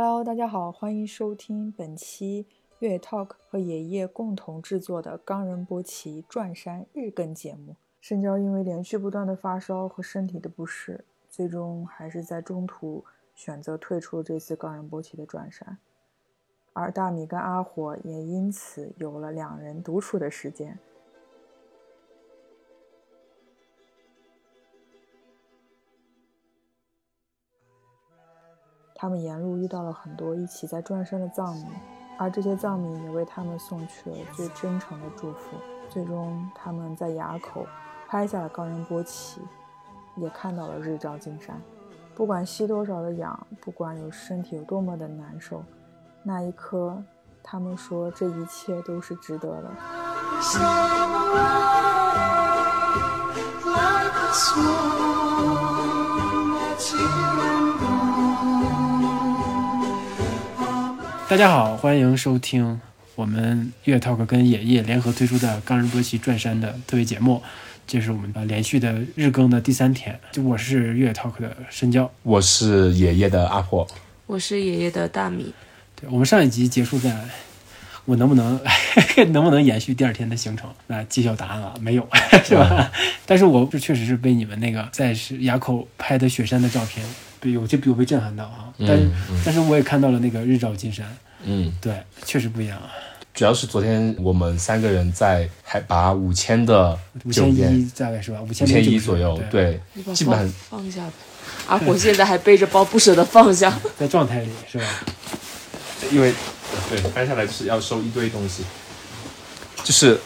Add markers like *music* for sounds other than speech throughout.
Hello，大家好，欢迎收听本期越野 Talk 和爷爷共同制作的冈仁波齐转山日更节目。深交因为连续不断的发烧和身体的不适，最终还是在中途选择退出了这次冈仁波齐的转山，而大米跟阿火也因此有了两人独处的时间。他们沿路遇到了很多一起在转山的藏民，而这些藏民也为他们送去了最真诚的祝福。最终，他们在垭口拍下了冈仁波齐，也看到了日照金山。不管吸多少的氧，不管有身体有多么的难受，那一刻，他们说这一切都是值得的。大家好，欢迎收听我们月 talk 跟野夜联合推出的冈仁波齐转山的特别节目。这是我们呃连续的日更的第三天。就我是月 talk 的深交，我是爷爷的阿婆，我是爷爷的大米。对我们上一集结束在，我能不能 *laughs* 能不能延续第二天的行程？那揭晓答案了，没有，*laughs* 是吧？但是我是确实是被你们那个在是垭口拍的雪山的照片，被有就有被震撼到啊。但是、但是我也看到了那个日照金山，嗯，对，确实不一样啊。主要是昨天我们三个人在海拔五千的五千酒店一，大概是吧？五千五千一左右，对，对，基本上放放下吧。阿火现在还背着包，不舍得放下。*laughs* 在状态里是吧？因为对搬下来就是要收一堆东西，就是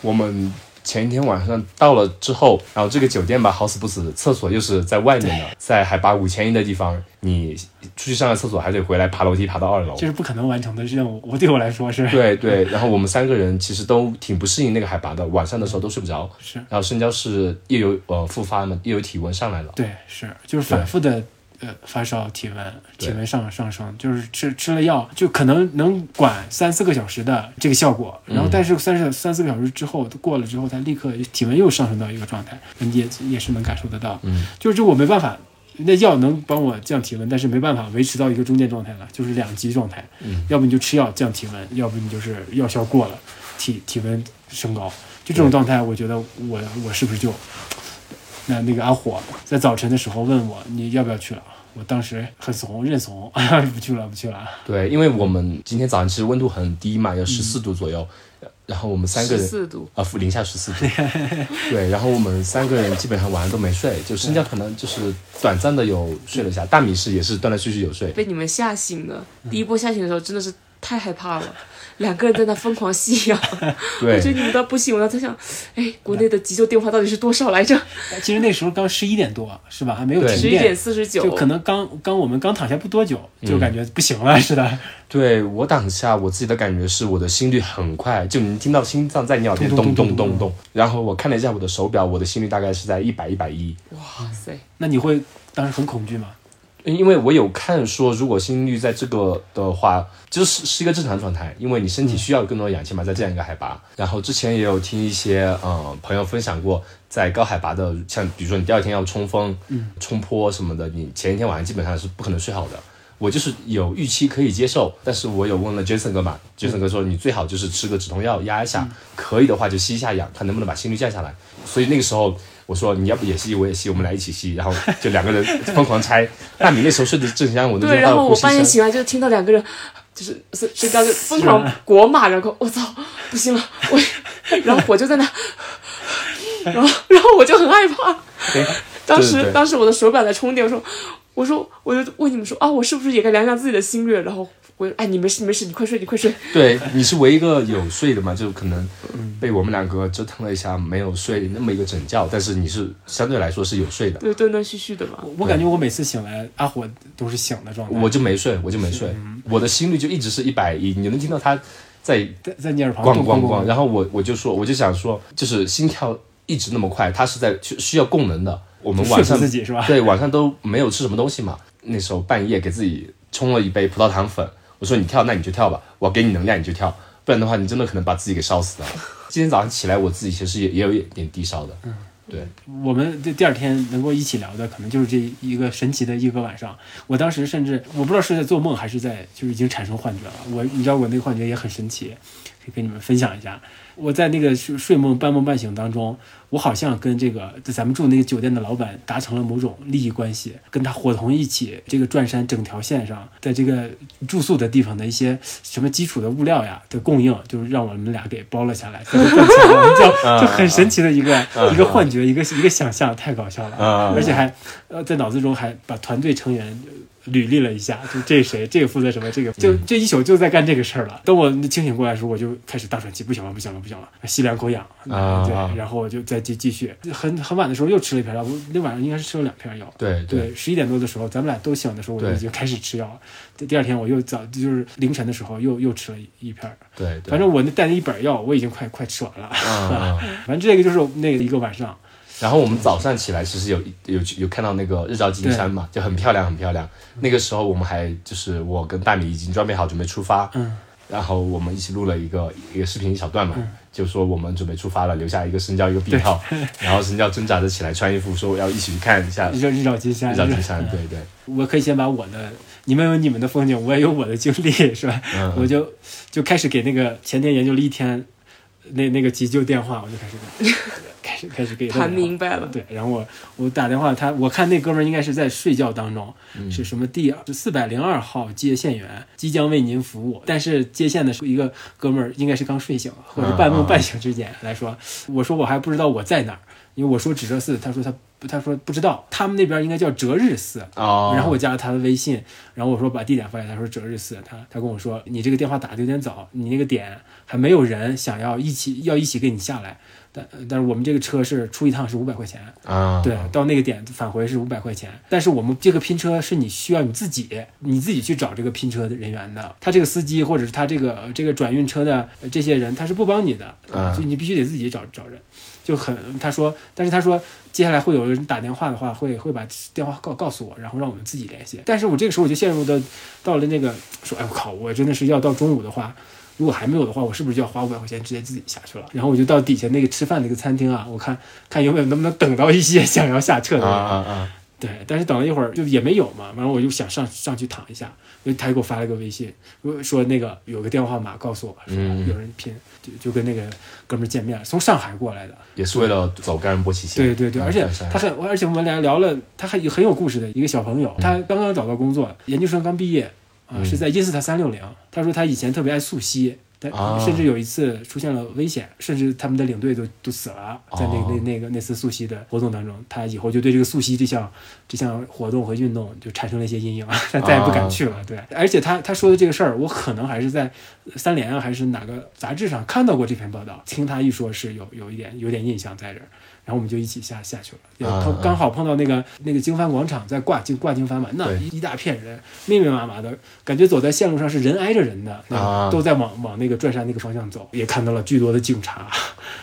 我们前一天晚上到了之后，然后这个酒店吧好死不死，厕所又是在外面的，在海拔五千一的地方，你出去上个厕所还得回来爬楼梯爬到二楼这。是不可能完成的任务，我对我来 *laughs* 说是。对对，然后我们三个人其实都挺不适应那个海拔的，晚上的时候都睡不着。是然后深交是又有呃复发嘛，又有体温上来了。对，是就是反复的呃发烧、体温、体温上上升，就是吃吃了药，就可能能管三四个小时的这个效果，然后但是三十三四个小时之后过了之后，他立刻体温又上升到一个状态，你也也是能感受得到。嗯，就是这我没办法。那药能帮我降体温，但是没办法维持到一个中间状态了，就是两极状态。嗯，要不你就吃药降体温，要不你就是药效过了，体体温升高。就这种状态，我觉得我我是不是就那那个阿火在早晨的时候问我你要不要去了？我当时很怂，认怂，*laughs* 不去了，不去了。对，因为我们今天早上其实温度很低嘛，有十四度左右，然后我们三个人四度，啊，负零下十四度。*laughs* 对，然后我们三个人基本上晚上都没睡，就深交可能就是短暂的有睡了一下，大米是也是断断续续有睡。被你们吓醒了。第一波吓醒的时候真的是太害怕了，两个人在那疯狂吸氧。*laughs* 我觉得，你们都不行，我在想，哎，国内的急救电话到底是多少来着？*laughs* 其实那时候刚十一点多，是吧？还没有十一点，四十九就，可能刚刚我们刚躺下不多久，嗯就感觉不行了似的。对我躺下我自己的感觉是我的心率很快，就你听到心脏在你耳边咚咚咚咚咚咚咚。然后我看了一下我的手表，我的心率大概是在一百一百一。哇塞，那你会当时很恐惧吗？因为我有看说，如果心率在这个的话，就是是一个正常状态，因为你身体需要更多的氧气嘛，在这样一个海拔。然后之前也有听一些呃朋友分享过，在高海拔的，像比如说你第二天要冲锋、冲坡什么的，你前一天晚上基本上是不可能睡好的。我就是有预期可以接受，但是我有问了 Jason 哥嘛，Jason 哥说你最好就是吃个止痛药压一下，可以的话就吸一下氧，看能不能把心率降下来。所以那个时候我说你要不也吸我也吸，我们俩一起吸，然后就两个人疯狂猜。大米那时候睡得正香，我对，然后我。半夜醒来就听到两个人。就是睡睡觉就疯狂国骂，然后我操，不行了，我，然后我就在那，然后然后我就很害怕，当时当时我的手表在充电，我说我说我就问你们说啊，我是不是也该量量自己的心率？然后我哎你没事你没事，你快睡你快睡。*laughs* 对，你是唯一一个有睡的嘛，就可能被我们两个折腾了一下，没有睡那么一个整觉，但是你是相对来说是有睡的。对，断断续续的嘛。我我感觉我每次醒来，阿火都是醒的状态。我就没睡，我就没睡，我的心率就一直是一百一，你能听到他在在在你耳旁咣咣咣，然后我我就说，我就想说，就是心跳一直那么快，它是在需需要供能的。我们晚上自己是吧？对晚上都没有吃什么东西嘛，那时候半夜给自己冲了一杯葡萄糖粉，我说你跳那你就跳吧，我给你能量你就跳，不然的话你真的可能把自己给烧死了。*laughs* 今天早上起来我自己其实也也有一点低烧的，嗯对，我们这第二天能够一起聊的，可能就是这一个神奇的一个晚上。我当时甚至我不知道是在做梦还是在就是已经产生幻觉了。我你知道我那个幻觉也很神奇，可以跟你们分享一下。我在那个睡睡梦半梦半醒当中，我好像跟这个咱们住那个酒店的老板达成了某种利益关系，跟他伙同一起，这个转山整条线上，在这个住宿的地方的一些什么基础的物料呀的供应，就是让我们俩给包了下来，就 *laughs* 就很神奇的一个一个幻觉，一个一个想象，太搞笑了，啊而且还呃在脑子中还把团队成员。履历了一下，就这谁，这个负责什么，这个就这一宿就在干这个事儿了。等我清醒过来的时候，我就开始大喘气，不行了，不行了，不行了，吸两口氧，啊对，然后我就再继继续。很很晚的时候又吃了一片药，我那晚上应该是吃了两片药。对对，十一点多的时候，咱们俩都醒的时候，我就已经开始吃药了。第第二天我又早就是凌晨的时候又又吃了一一片，对对，反正我那带那一本药我已经快快吃完了。嗯嗯。*laughs* 反正这个就是那个一个晚上，然后我们早上起来，其实有有有看到那个日照金山嘛，就很漂亮，很漂亮。那个时候我们还就是我跟大米已经装备好，准备出发。嗯。然后我们一起录了一个一个视频一小段嘛，就说我们准备出发了，留下一个深交一个病号。然后深交挣扎着起来穿衣服，说我要一起去看一下日照日照金山，日照金山。对对，我可以先把我的，你们有你们的风景，我也有我的经历，是吧？嗯我就就开始给那个前天研究了一天，那那个急救电话，我就开始给开始开始给他明白了，对，然后我我打电话，他我看那哥们儿应该是在睡觉当中，嗯。是什么第四百零二号接线员即将为您服务，但是接线的是一个哥们儿，应该是刚睡醒或者半梦半醒之间来说，我说我还不知道我在哪儿，因为我说指这寺，他说他他说不知道，他们那边应该叫哲日寺，哦，然后我加了他的微信，然后我说把地点发给他，说哲日寺，他他跟我说你这个电话打的有点早，你那个点还没有人想要一起要一起跟你下来，但但是我们这个车是出一趟是五百块钱，啊，对，到那个点返回是五百块钱，但是我们这个拼车是你需要你自己你自己去找这个拼车的人员的，他这个司机或者是他这个这个转运车的呃这些人他是不帮你的，所以你必须得自己找找人，就很他说，但是他说接下来会有人打电话的话，会会把电话告告诉我，然后让我们自己联系，但是我这个时候我就陷入到到了那个说，哎我靠，我真的是要到中午的话。如果还没有的话，我是不是就要花五百块钱直接自己下去了？然后我就到底下那个吃饭那个餐厅啊，我看看有没有能不能等到一些想要下车的啊人。啊啊，对，但是等了一会儿就也没有嘛，完了我就想上上去躺一下，他就给我发了个微信，说那个有个电话号码告诉我，说嗯有人拼，就就跟那个哥们儿见面，从上海过来的。也是为了走冈仁波齐线。对对对，嗯而且他很，而且我们俩聊了，他还很有故事的一个小朋友，他刚刚找到工作，研究生刚毕业，是在因斯塔三六零。他说他以前特别爱溯溪，但啊甚至有一次出现了危险，甚至他们的领队都都死了，在那哦那那个那次溯溪的活动当中，他以后就对这个溯溪这项这项活动和运动就产生了一些阴影，*laughs* 他再也不敢去了。对，而且他他说的这个事儿，我可能还是在三联啊，还是哪个杂志上看到过这篇报道，听他一说是有有一点有点印象在这儿。然后我们就一起下下去了，也啊碰刚好碰到那个那个经幡广场在挂经挂经幡嘛，那对。一大片人密密麻麻的，感觉走在线路上是人挨着人的，都在往往那个转山那个方向走，也看到了巨多的警察，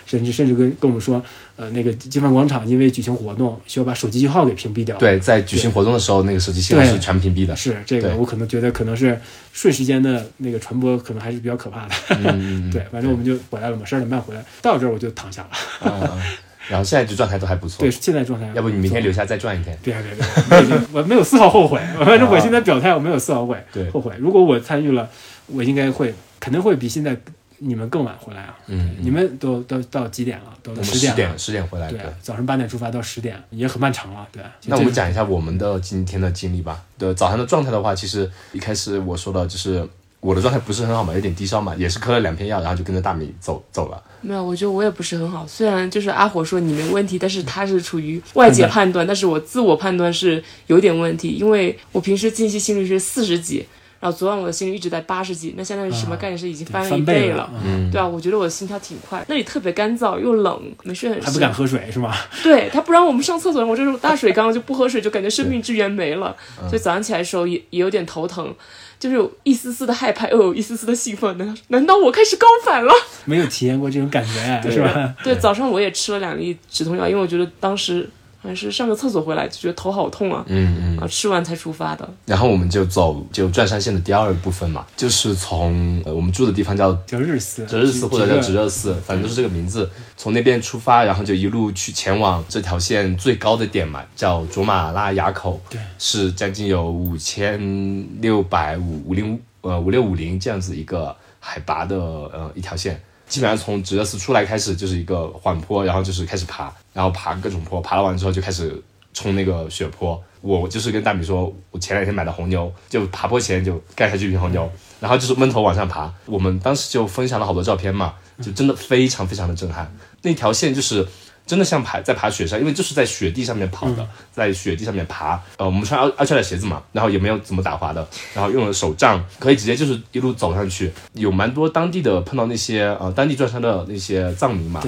甚至甚至跟跟我们说，呃，那个经幡广场因为举行活动需要把手机信号给屏蔽掉，对，在举行活动的时候，那个手机信号是全屏蔽的。是这个我可能觉得可能是瞬时间的那个传播可能还是比较可怕的，*laughs* 对，反正我们就回来了嘛，十二点半回来，到这儿我就躺下了，*laughs* 然后现在就状态都还不错对，。现在状态，要不你明天留下再转一天？别别别，我没有丝毫后悔。反正我现在表态，我没有丝毫后悔。对后悔。如果我参与了，我应该会，肯定会比现在你们更晚回来啊。嗯，你们都都到几点了？都十点了。十点十点回来。对对，，早上八点出发到十点，也很漫长了。对。那我们讲一下我们的今天的经历吧。对，早上的状态的话，其实一开始我说的就是我的状态不是很好嘛，有点低烧嘛，也是磕了两片药，然后就跟着大米走走了。没有，我觉得我也不是很好。虽然就是阿火说你没问题，但是他是处于外界判断，但是我自我判断是有点问题，因为我平时近期心率是四十几，然后昨晚我的心率一直在八十几，那相当于什么概念？是已经翻了一翻倍了。嗯，对啊，我觉得我的心跳挺快，那里特别干燥又冷，没睡很深。还不敢喝水是吗？对他不让我们上厕所，我这种大水缸就不喝水，就感觉生命之源没了。所以早上起来的时候也也有点头疼，就是有一丝丝的害怕，又有一丝丝的兴奋。难道难道我开始高反了？没有体验过这种感觉，是吧？对，早上我也吃了两粒止痛药，因为我觉得当时还是上个厕所回来就觉得头好痛啊，嗯嗯。啊，吃完才出发的。然后我们就走就转山线的第二部分嘛，就是从呃我们住的地方叫叫日寺，折日寺或者叫直热，热寺，反正就是这个名字。从那边出发，然后就一路去前往这条线最高的点嘛，叫卓玛拉垭口，对，是将近有五千六百五五零呃五六五零这样子一个海拔的呃一条线。基本上从直热寺出来开始就是一个缓坡，然后就是开始爬，然后爬各种坡，爬了完之后就开始冲那个雪坡。我就是跟大米说，我前两天买的红牛，就爬坡前就盖下去一瓶红牛，然后就是闷头往上爬。我们当时就分享了好多照片嘛，就真的非常非常的震撼。那条线就是真的像爬在爬雪山，因为就是在雪地上面跑的，在雪地上面爬。呃，我们穿阿阿胶的鞋子嘛，然后也没有怎么打滑的，然后用了手杖，可以直接就是一路走上去。有蛮多当地的碰到那些呃当地转山的那些藏民嘛，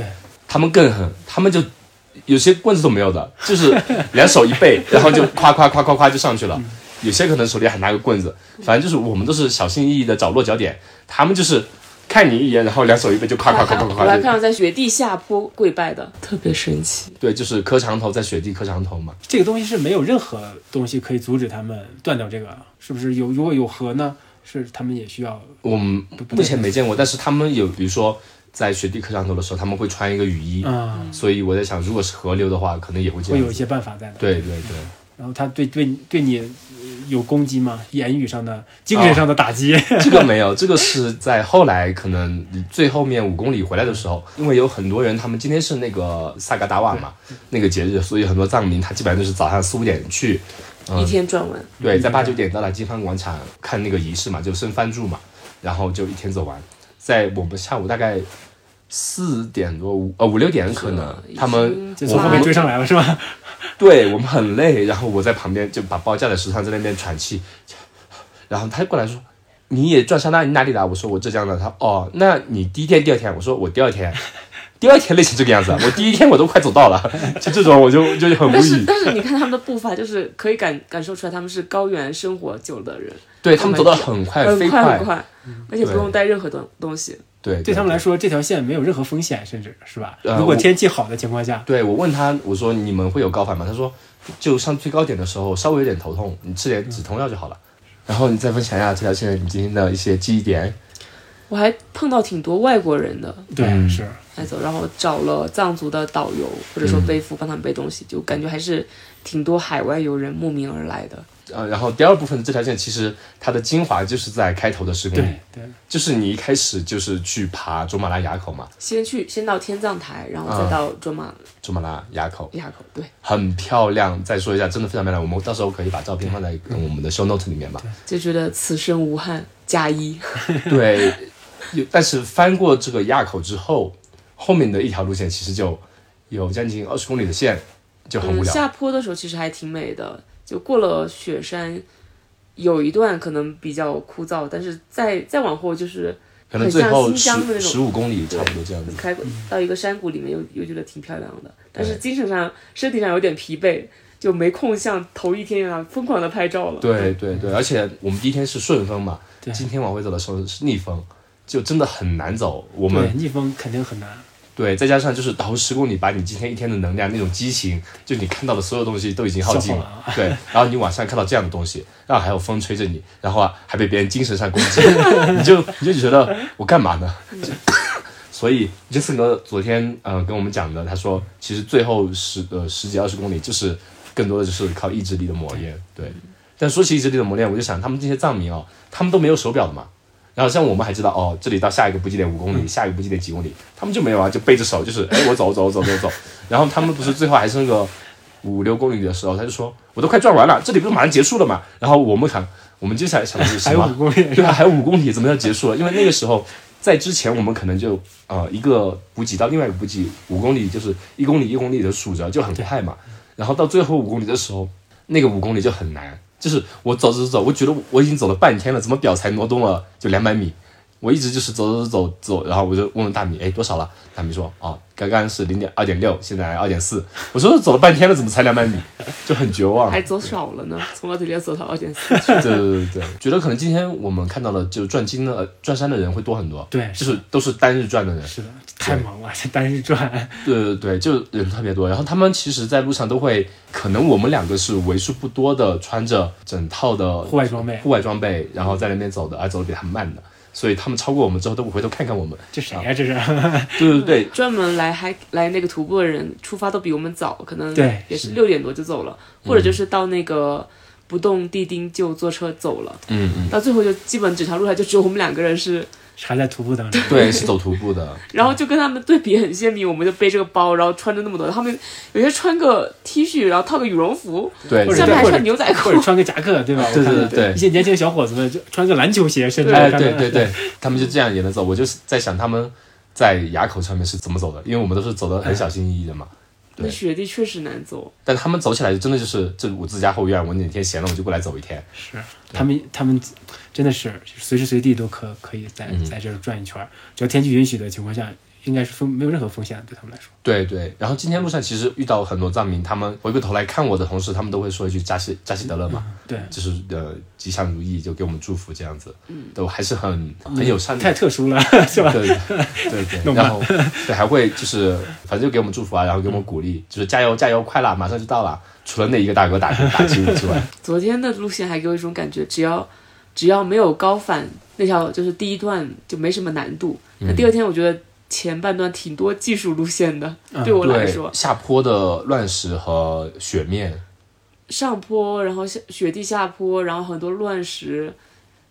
他们更狠，他们就有些棍子都没有的，就是两手一背，*laughs* 然后就夸夸夸夸夸就上去了。有些可能手里还拿个棍子，反正就是我们都是小心翼翼的找落脚点，他们就是看你一眼，然后两手一背就夸夸夸夸夸我还夸就。看到在雪地下坡跪拜的，特别神奇。对，就是磕长头在雪地磕长头嘛。这个东西是没有任何东西可以阻止他们断掉这个，是不是有？如果有河呢？是他们也需要我们不目前没见过，但是他们有，比如说在雪地磕长头的时候，他们会穿一个雨衣，啊、所以我在想，如果是河流的话，可能也会这样子。会有一些办法在的。对对对。然后他对对对你呃有攻击吗？言语上的、精神上的打击？这个没有，*laughs* 这个是在后来可能最后面五公里回来的时候，因为有很多人，他们今天是那个萨嘎达瓦嘛，那个节日，所以很多藏民他基本上就是早上四五点去，一天转完，对，在八九点到达金帆广场看那个仪式嘛，就升幡柱嘛，然后就一天走完。在我们下午大概四点多五呃五六点可能他们就从后面追上来了是吧？对我们很累，然后我在旁边就把包架在石上，在那边喘气，然后他过来说：“你也转山那你哪里的？”我说：“我浙江的。”他哦，那你第一天、第二天？我说：“我第二天。*laughs* ”第二天累成这个样子，我第一天我都快走到了，*laughs* 就这种我就就很无但是语。但是你看他们的步伐，就是可以感感受出来他们是高原生活久的人，对他们走得很快，很飞快很快，而且不用带任何东东西。对，对他们来说，这条线没有任何风险，甚至是吧？呃如果天气好的情况下，对我问他，我说你们会有高反吗？他说就上最高点的时候稍微有点头痛，你吃点止痛药就好了。然后你再分享一下这条线你今天的一些记忆点。我还碰到挺多外国人的对，嗯是来走，然后找了藏族的导游或者说背夫帮他们背东西，就感觉还是挺多海外游人慕名而来的。呃，然后第二部分的这条线其实它的精华就是在开头的十公里对，就是你一开始就是去爬卓玛拉垭口嘛，先去先到天葬台，然后啊再到卓玛卓玛拉垭口垭口，对，很漂亮。再说一下，真的非常漂亮。我们到时候可以把照片放在嗯我们的 show note 里面吧。就觉得此生无憾，加一。*laughs* 对，有但是翻过这个垭口之后，后面的一条路线其实就有将近二十公里的线，就很无嗯，聊。下坡的时候其实还挺美的，就过了雪山，有一段可能比较枯燥，但是再再往后就是可能最后很像新疆的那种十十五公里差不多这样子。开过到一个山谷里面又，又觉得挺漂亮的，但是精神上、身体上有点疲惫，就没空像头一天一样疯狂的拍照了。对对对，而且我们第一天是顺风嘛，今天往回走的时候是逆风，就真的很难走。我们逆风肯定很难。对，再加上就是倒十公里，把你今天一天的能量那种激情，就你看到的所有东西都已经耗尽了。对，然后你晚上看到这样的东西，然后还有风吹着你，然后啊还被别人精神上攻击，*laughs* 你就你就觉得我干嘛呢？*coughs* 所以杰森哥昨天嗯、呃跟我们讲的，他说其实最后十呃十几二十公里就是更多的就是靠意志力的磨练。对，但说起意志力的磨练，我就想他们这些藏民哦，他们都没有手表的嘛。然后像我们还知道哦，这里到下一个补给点五公里，下一个补给点几公里，他们就没有啊，就背着手，就是哎我走走走走走。*laughs* 然后他们不是最后还剩个五六公里的时候，他就说我都快转完了，这里不是马上结束了嘛？然后我们想，我们接下来想的是什么还有五？公里，*laughs* 对啊，还有五公里，怎么要结束了？因为那个时候在之前我们可能就呃一个补给到另外一个补给五公里，就是一公里一公里的数着就很快嘛。然后到最后五公里的时候，那个五公里就很难，就是我走走走，我觉得我已经走了半天了，怎么表才挪动了就两百米？我一直就是走走走走，然后我就问问大米，哎，多少了？大米说，哦，刚刚是零点二点六，现在二点四。我说走了半天了，怎么才两百米？*laughs* 就很绝望。还走少了呢，从二点六走到二点四。对对对对，觉得可能今天我们看到的就转金的、呃转山的人会多很多。对就是都是单日转的人。是的，太忙了，这单日转。对对对，就人特别多。然后他们其实，在路上都会，可能我们两个是为数不多的穿着整套的户外装备户外装备，然后在那边走的，而走的比他们慢的。所以他们超过我们之后，都不回头看看我们。这谁呀、这是？对对对，专门来还来那个徒步的人出发都比我们早，可能对也是是。六点多就走了，或者就是到那个不动地丁就坐车走了，嗯嗯，到最后就基本整条路上就只有我们两个人是，还在徒步当中。*laughs* 对，是走徒步的。*laughs* 然后就跟他们对比很鲜明，我们就背这个包，然后穿着那么多，他们有些穿个 T 恤，然后套个羽绒服，对，下面还穿牛仔裤或者穿个夹克，对吧？对我看对对对一些年轻的小伙子们就穿个篮球鞋，甚至对对 *laughs* 对，他们就这样也能走。我就是在想他们在垭口上面是怎么走的，因为我们都是走的很小心翼翼的嘛。对那雪地确实难走。但他们走起来真的就是，这我自家后院，我哪天闲了我就过来走一天。是他们他们真的是随时随地都可可以在嗯在这儿转一圈儿，只要天气允许的情况下，应该是风没有任何风险对他们来说。对对，然后今天路上其实遇到很多藏民，他们回过头来看我的同时，他们都会说一句“扎西扎西德勒”嘛，对，就是呃吉祥如意，就给我们祝福这样子，都还是很很友善的。太特殊了，是吧？对对 *laughs* 对，然后对还会就是反正就给我们祝福啊，然后给我们鼓励，就是加油加油，快啦，马上就到了。除了那一个大哥打打击我之外，*laughs* 昨天的路线还给我一种感觉，只要只要没有高反，那条就是第一段就没什么难度。那第二天我觉得前半段挺多技术路线的，对我来说，下坡的乱石和雪面，上坡，然后下雪地下坡，然后很多乱石，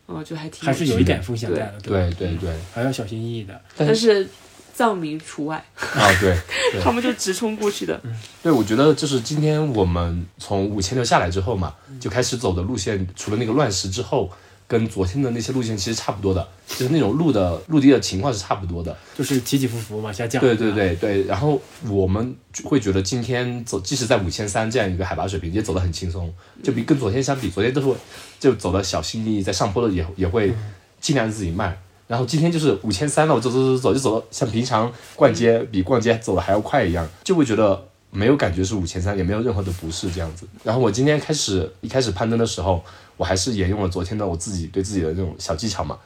嗯，就还挺还是有一点风险在的，对。对对还要小心翼翼的。但是藏民除外，啊对对。*laughs* 他们就直冲过去的。对，我觉得就是今天我们从五千六下来之后嘛，就开始走的路线，除了那个乱石之后，跟昨天的那些路线其实差不多的，就是那种路的陆地的情况是差不多的。就是起起伏伏往下降。对对对对，然后我们会觉得今天走，即使在五千三这样一个海拔水平，也走得很轻松，就比跟昨天相比，昨天都是就走的小心翼翼，在上坡的也也会尽量自己慢。然后今天就是五千三了，我走走走走就走到像平常逛街比逛街走的还要快一样，就会觉得没有感觉是五千三，也没有任何的不适这样子。然后我今天开始一开始攀登的时候，我还是沿用了昨天的我自己对自己的那种小技巧嘛，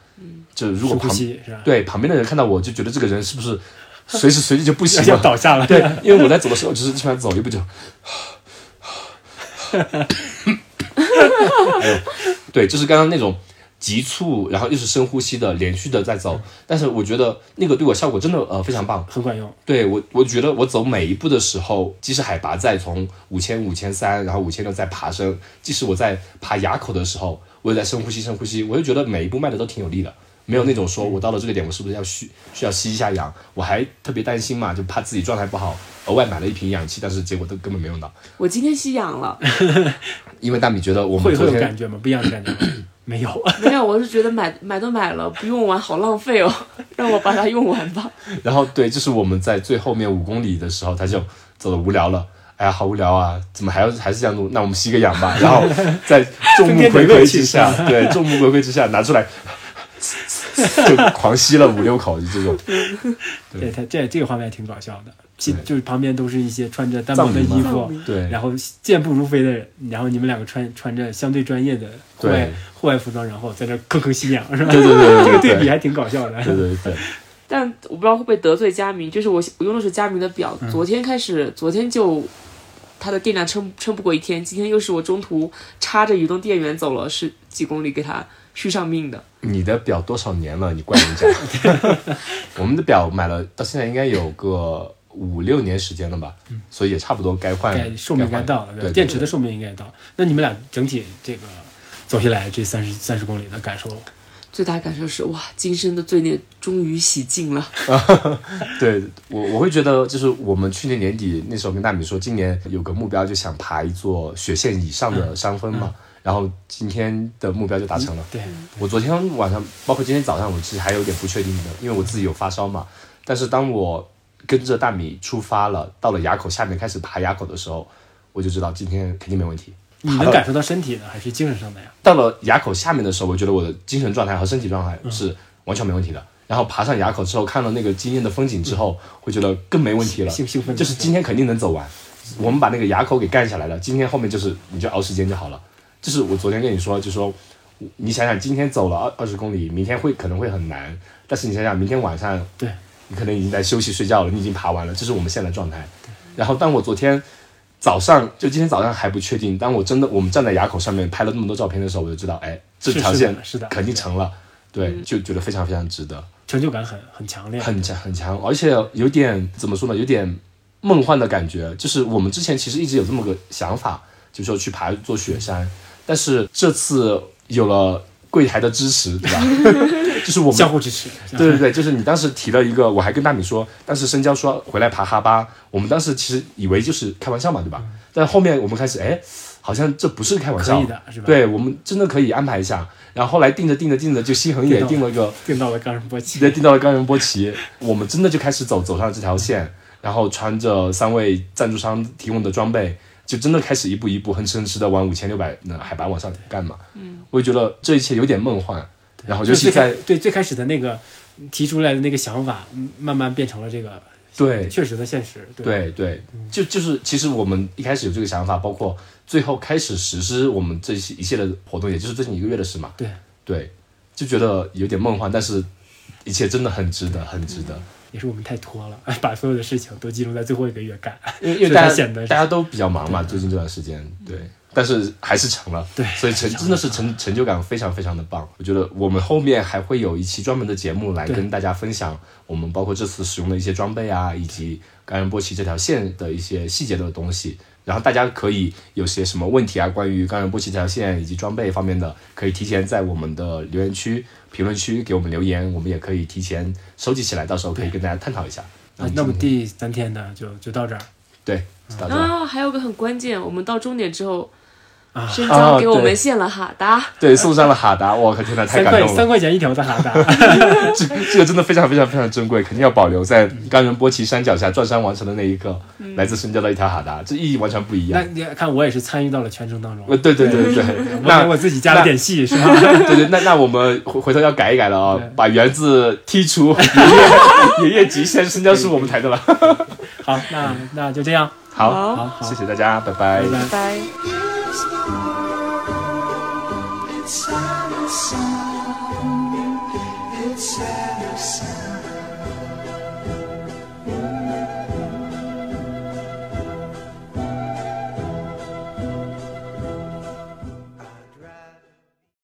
就如果旁是？对旁边的人看到我就觉得这个人是不是随时随地就不行要了？倒下了。对，因为我在走的时候，就是基本上走一步就，*laughs* 哎呦，对，就是刚刚那种急促，然后又是深呼吸的，连续的在走。但是我觉得那个对我效果真的呃非常棒。很管用。对我，我觉得我走每一步的时候，即使海拔再从五千、五千三，然后五千六再爬升，即使我在爬垭口的时候，我也在深呼吸、深呼吸，我就觉得每一步迈的都挺有力的，没有那种说我到了这个点，我是不是要需需要吸一下氧？我还特别担心嘛，就怕自己状态不好，额外买了一瓶氧气，但是结果都根本没用到，我今天吸氧了，*laughs* 因为大米觉得我会会们昨天有感觉吗？不一样的感觉吗？*laughs* 没有。没有，我是觉得买买都买了，不用完好浪费哦，*laughs* 让我把它用完吧。然后对，就是我们在最后面五公里的时候，他就走的无聊了。哎呀，好无聊啊！怎么还要还是这样录？那我们吸个氧吧。然后在众目睽睽之下，对，众目睽睽之下拿出来，*laughs* 就狂吸了五六口，就这种。*laughs* 对他这这个画面挺搞笑的，其对。就是旁边都是一些穿着单薄的衣服，对。然后健步如飞的人，然后你们两个穿穿着相对专业的户外对。户外服装，然后在这儿吭吭吸氧，是吧？对对对对这个对。对比还挺搞笑的。对对对，*laughs* 但我不知道会不会得罪佳明，就是我我用的是佳明的表，嗯。昨天开始，昨天就它的电量撑撑不过一天，今天又是我中途插着移动电源走了十几公里给它续上命的。你的表多少年了？你怪人家？*laughs* 我们的表买了到现在应该有个五六年时间了吧，所以也差不多该换，该寿命该到了，对，电池的寿命应该到。那你们俩整体这个走下来这三十三十公里的感受，最大感受是哇，今生的罪孽终于洗净了。*laughs* 对我我会觉得，就是我们去年年底那时候跟大米说，今年有个目标，就想爬一座雪线以上的山峰嘛。然后今天的目标就达成了。对，我昨天晚上，包括今天早上，我其实还有点不确定的，因为我自己有发烧嘛。但是当我跟着大米出发了，到了垭口下面开始爬垭口的时候，我就知道今天肯定没问题。你能感受到身体的还是精神上的呀？到了垭口下面的时候，我觉得我的精神状态和身体状态是完全没问题的。然后爬上垭口之后，看了那个惊艳的风景之后，会觉得更没问题了，兴兴奋就是今天肯定能走完。我们把那个垭口给干下来了，今天后面就是你就熬时间就好了。就是我昨天跟你说，就说你想想，今天走了二二十公里，明天会可能会很难，但是你想想，明天晚上对。你可能已经在休息睡觉了，你已经爬完了，这是我们现在的状态。然后当我昨天早上就今天早上还不确定，当我真的我们站在垭口上面拍了那么多照片的时候，我就知道，哎，这条线是的肯定成了，对，就觉得非常非常值得。成就感很很强烈，很强很强，而且有点怎么说呢，有点梦幻的感觉。就是我们之前其实一直有这么个想法，就是说去爬座雪山，但是这次有了柜台的支持，对吧？*laughs* 就是我们相互支持。对对对，就是你当时提了一个，我还跟大米说，当时深交说回来爬哈巴，我们当时其实以为就是开玩笑嘛，对吧？但后面我们开始，哎，好像这不是开玩笑，可以的是吧对我们真的可以安排一下。然后后来定着定着定着，就心恒也定了个定到了冈仁波齐直接，定到了冈仁波齐，我们真的就开始走走上了这条线，然后穿着三位赞助商提供的装备，就真的开始一步一步哼哧哼哧的往五千六百的海拔往上干嘛。嗯，我就觉得这一切有点梦幻，然后尤其就最开在对最开始的那个提出来的那个想法，嗯慢慢变成了这个对确实的现实。对对对，就就是其实我们一开始有这个想法，包括最后开始实施我们这些一系列的活动，也就是最近一个月的事嘛。对对，就觉得有点梦幻，但是一切真的很值得，很值得。也是我们太拖了，*laughs* 把所有的事情都集中在最后一个月干，因为因为大家显得大家都比较忙嘛，最近这段时间，对，但是还是成了，对所以成真的是成成就感非常非常的棒。我觉得我们后面还会有一期专门的节目来跟大家分享我们包括这次使用的一些装备啊，以及甘仁波齐这条线的一些细节的东西。然后大家可以有些什么问题啊，关于冈仁波齐这条线以及装备方面的，可以提前在我们的留言区、评论区给我们留言，我们也可以提前收集起来，到时候可以跟大家探讨一下。那，那么第三天呢，就就到这儿对，到这儿。啊，还有个很关键，我们到终点之后，啊，申交给我们献了哈达，*laughs* 对，送上了哈达，我靠，天哪，太感动了！三块钱一条的哈达，这 *laughs* 这个真的非常非常非常珍贵，肯定要保留在冈仁波齐山脚下转山完成的那一刻，来自深交的一条哈达，这意义完全不一样那样。你看我也是参与到了全程当中，呃，对对对对对，我那我自己加了点戏是吧？对对，那那我们回回头要改一改了啊、对把园子剔除，爷爷爷爷极限深交是我们台的了。好，那那就这样，好，好好谢谢大家，拜拜拜拜 It's sad.